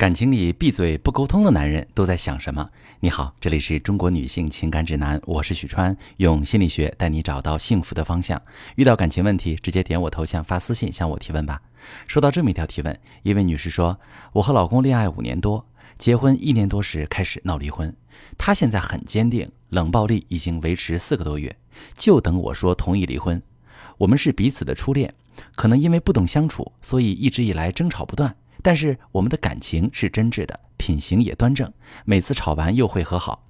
感情里闭嘴不沟通的男人都在想什么？你好，这里是中国女性情感指南，我是许川，用心理学带你找到幸福的方向。遇到感情问题，直接点我头像发私信向我提问吧。收到这么一条提问，一位女士说：“我和老公恋爱五年多，结婚一年多时开始闹离婚，他现在很坚定，冷暴力已经维持四个多月，就等我说同意离婚。我们是彼此的初恋，可能因为不懂相处，所以一直以来争吵不断。”但是我们的感情是真挚的，品行也端正，每次吵完又会和好。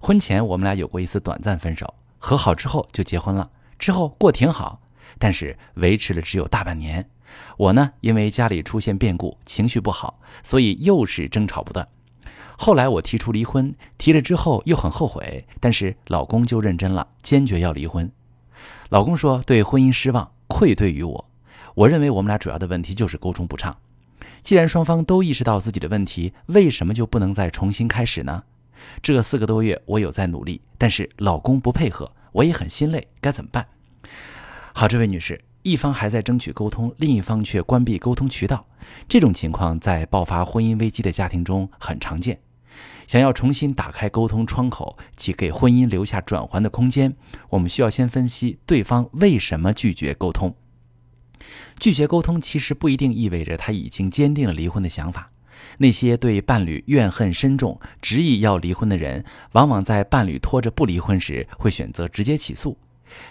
婚前我们俩有过一次短暂分手，和好之后就结婚了，之后过挺好，但是维持了只有大半年。我呢，因为家里出现变故，情绪不好，所以又是争吵不断。后来我提出离婚，提了之后又很后悔，但是老公就认真了，坚决要离婚。老公说对婚姻失望，愧对于我。我认为我们俩主要的问题就是沟通不畅。既然双方都意识到自己的问题，为什么就不能再重新开始呢？这四个多月我有在努力，但是老公不配合，我也很心累，该怎么办？好，这位女士，一方还在争取沟通，另一方却关闭沟通渠道，这种情况在爆发婚姻危机的家庭中很常见。想要重新打开沟通窗口，及给婚姻留下转圜的空间，我们需要先分析对方为什么拒绝沟通。拒绝沟通其实不一定意味着他已经坚定了离婚的想法。那些对伴侣怨恨深重、执意要离婚的人，往往在伴侣拖着不离婚时，会选择直接起诉。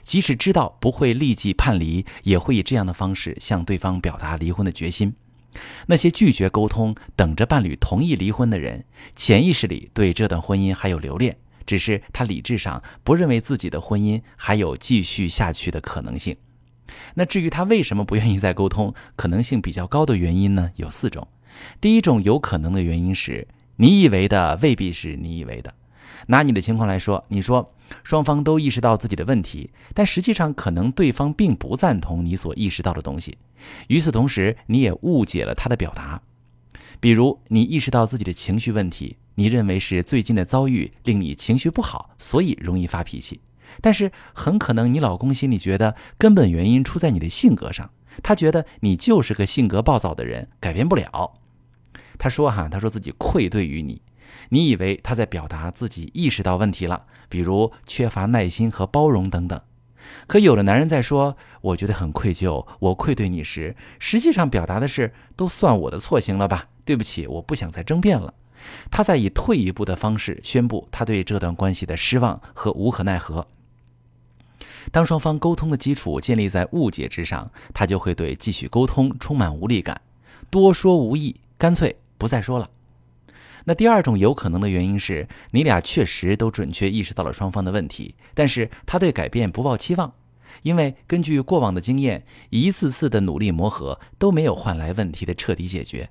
即使知道不会立即判离，也会以这样的方式向对方表达离婚的决心。那些拒绝沟通、等着伴侣同意离婚的人，潜意识里对这段婚姻还有留恋，只是他理智上不认为自己的婚姻还有继续下去的可能性。那至于他为什么不愿意再沟通，可能性比较高的原因呢？有四种。第一种有可能的原因是，你以为的未必是你以为的。拿你的情况来说，你说双方都意识到自己的问题，但实际上可能对方并不赞同你所意识到的东西。与此同时，你也误解了他的表达。比如，你意识到自己的情绪问题，你认为是最近的遭遇令你情绪不好，所以容易发脾气。但是很可能你老公心里觉得根本原因出在你的性格上，他觉得你就是个性格暴躁的人，改变不了。他说哈，他说自己愧对于你，你以为他在表达自己意识到问题了，比如缺乏耐心和包容等等。可有的男人在说我觉得很愧疚，我愧对你时，实际上表达的是都算我的错行了吧，对不起，我不想再争辩了。他在以退一步的方式宣布他对这段关系的失望和无可奈何。当双方沟通的基础建立在误解之上，他就会对继续沟通充满无力感，多说无益，干脆不再说了。那第二种有可能的原因是你俩确实都准确意识到了双方的问题，但是他对改变不抱期望，因为根据过往的经验，一次次的努力磨合都没有换来问题的彻底解决。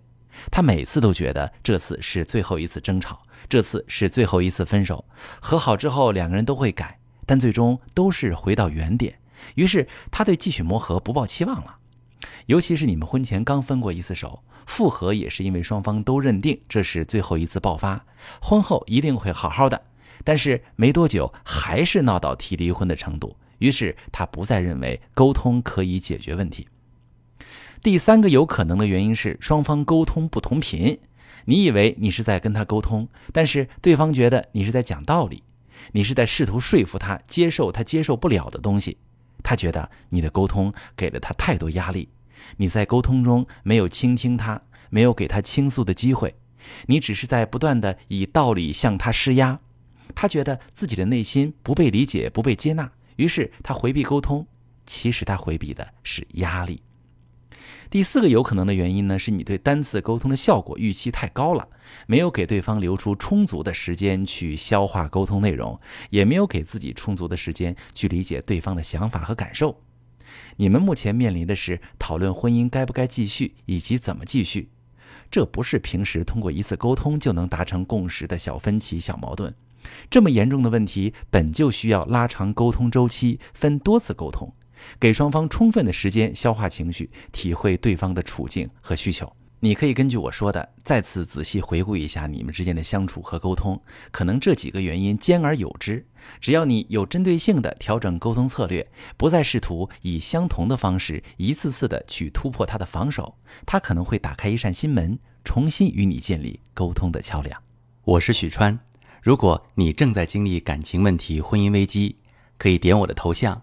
他每次都觉得这次是最后一次争吵，这次是最后一次分手，和好之后两个人都会改。但最终都是回到原点，于是他对继续磨合不抱期望了。尤其是你们婚前刚分过一次手，复合也是因为双方都认定这是最后一次爆发，婚后一定会好好的。但是没多久还是闹到提离婚的程度，于是他不再认为沟通可以解决问题。第三个有可能的原因是双方沟通不同频，你以为你是在跟他沟通，但是对方觉得你是在讲道理。你是在试图说服他接受他接受不了的东西，他觉得你的沟通给了他太多压力，你在沟通中没有倾听他，没有给他倾诉的机会，你只是在不断的以道理向他施压，他觉得自己的内心不被理解、不被接纳，于是他回避沟通，其实他回避的是压力。第四个有可能的原因呢，是你对单次沟通的效果预期太高了，没有给对方留出充足的时间去消化沟通内容，也没有给自己充足的时间去理解对方的想法和感受。你们目前面临的是讨论婚姻该不该继续以及怎么继续，这不是平时通过一次沟通就能达成共识的小分歧、小矛盾。这么严重的问题，本就需要拉长沟通周期，分多次沟通。给双方充分的时间消化情绪，体会对方的处境和需求。你可以根据我说的，再次仔细回顾一下你们之间的相处和沟通。可能这几个原因兼而有之，只要你有针对性的调整沟通策略，不再试图以相同的方式一次次的去突破他的防守，他可能会打开一扇心门，重新与你建立沟通的桥梁。我是许川，如果你正在经历感情问题、婚姻危机，可以点我的头像，